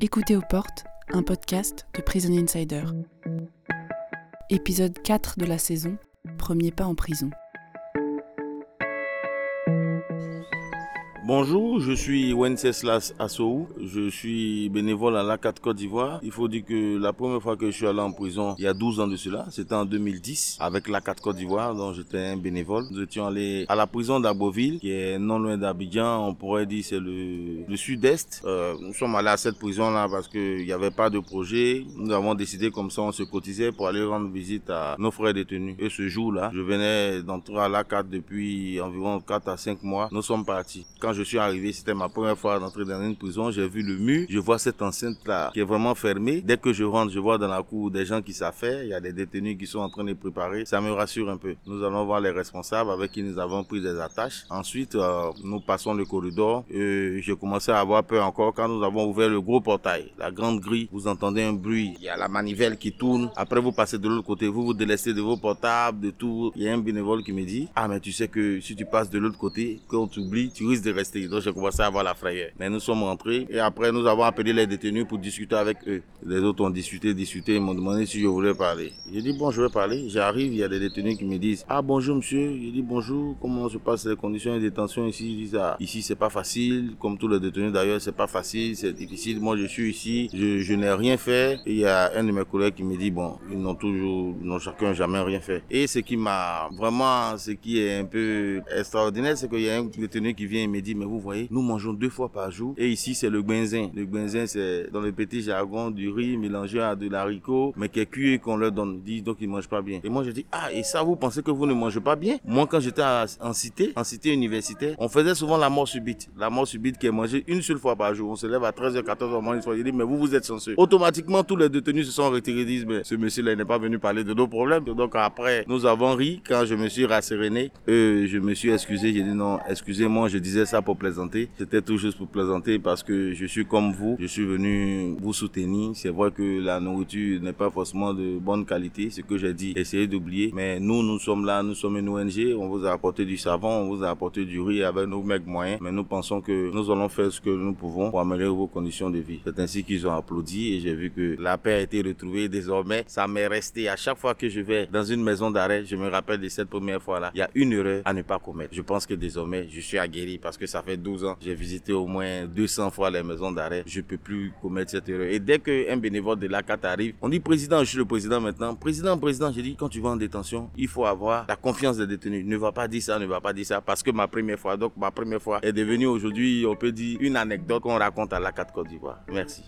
Écoutez aux portes, un podcast de Prison Insider. Épisode 4 de la saison, premier pas en prison. Bonjour, je suis Wenceslas Assou. Je suis bénévole à l'ACAT Côte d'Ivoire. Il faut dire que la première fois que je suis allé en prison, il y a 12 ans de cela, c'était en 2010, avec l'ACAT Côte d'Ivoire, dont j'étais un bénévole. Nous étions allés à la prison d'Aboville, qui est non loin d'Abidjan. On pourrait dire c'est le, sud-est. Euh, nous sommes allés à cette prison-là parce qu'il n'y avait pas de projet. Nous avons décidé comme ça, on se cotisait pour aller rendre visite à nos frères détenus. Et ce jour-là, je venais d'entrer à l'ACAT depuis environ 4 à 5 mois. Nous sommes partis. Quand je suis arrivé, c'était ma première fois d'entrer dans une prison. J'ai vu le mur, je vois cette enceinte-là qui est vraiment fermée. Dès que je rentre, je vois dans la cour des gens qui faire. Il y a des détenus qui sont en train de préparer. Ça me rassure un peu. Nous allons voir les responsables avec qui nous avons pris des attaches. Ensuite, euh, nous passons le corridor. J'ai commencé à avoir peur encore quand nous avons ouvert le gros portail, la grande grille. Vous entendez un bruit. Il y a la manivelle qui tourne. Après, vous passez de l'autre côté. Vous vous délaissez de vos portables, de tout. Il y a un bénévole qui me dit, ah, mais tu sais que si tu passes de l'autre côté, quand on t'oublie, tu risques de rester. Donc j'ai commencé à avoir la frayeur. Mais nous sommes rentrés et après nous avons appelé les détenus pour discuter avec eux. Les autres ont discuté, discuté, ils m'ont demandé si je voulais parler. J'ai dit bon, je vais parler. J'arrive, il y a des détenus qui me disent ah bonjour monsieur. J'ai dit bonjour, comment se passent les conditions de détention ici? Ils disent ah ici c'est pas facile, comme tous les détenus d'ailleurs c'est pas facile, c'est difficile. Moi je suis ici, je, n'ai rien fait. Il y a un de mes collègues qui me dit bon, ils n'ont toujours, n'ont chacun jamais rien fait. Et ce qui m'a vraiment, ce qui est un peu extraordinaire, c'est qu'il y a un détenu qui vient et me dit mais vous voyez, nous mangeons deux fois par jour. Et ici, c'est le benzin. Le benzin, c'est dans le petit jargon du riz mélangé à de l'haricot, mais qui est cuit et qu'on leur donne. Ils disent donc ils mangent pas bien. Et moi, je dis, ah, et ça, vous pensez que vous ne mangez pas bien? Moi, quand j'étais en cité, en cité universitaire, on faisait souvent la mort subite. La mort subite qui est mangée une seule fois par jour. On se lève à 13h, 14h, on soir. Je dis, mais vous, vous êtes censé. Automatiquement, tous les détenus se sont retirés. Ils disent, mais ce monsieur-là n'est pas venu parler de nos problèmes. Donc après, nous avons ri quand je me suis rasséréné. Euh, je me suis excusé. J'ai dit, non, excusez-moi, je disais ça pour plaisanter. C'était tout juste pour plaisanter parce que je suis comme vous. Je suis venu vous soutenir. C'est vrai que la nourriture n'est pas forcément de bonne qualité, ce que j'ai dit. Essayez d'oublier. Mais nous, nous sommes là, nous sommes une ONG. On vous a apporté du savon, on vous a apporté du riz avec nos mecs moyens. Mais nous pensons que nous allons faire ce que nous pouvons pour améliorer vos conditions de vie. C'est ainsi qu'ils ont applaudi et j'ai vu que la paix a été retrouvée. Désormais, ça m'est resté. À chaque fois que je vais dans une maison d'arrêt, je me rappelle de cette première fois-là. Il y a une erreur à ne pas commettre. Je pense que désormais, je suis aguerri parce que ça fait 12 ans. J'ai visité au moins 200 fois les maisons d'arrêt. Je peux plus commettre cette erreur. Et dès qu'un bénévole de la CAT arrive, on dit président, je suis le président maintenant. Président, président, j'ai dit quand tu vas en détention, il faut avoir la confiance des détenus. Ne va pas dire ça, ne va pas dire ça parce que ma première fois, donc ma première fois est devenue aujourd'hui, on peut dire une anecdote qu'on raconte à la CAT Côte d'Ivoire. Merci.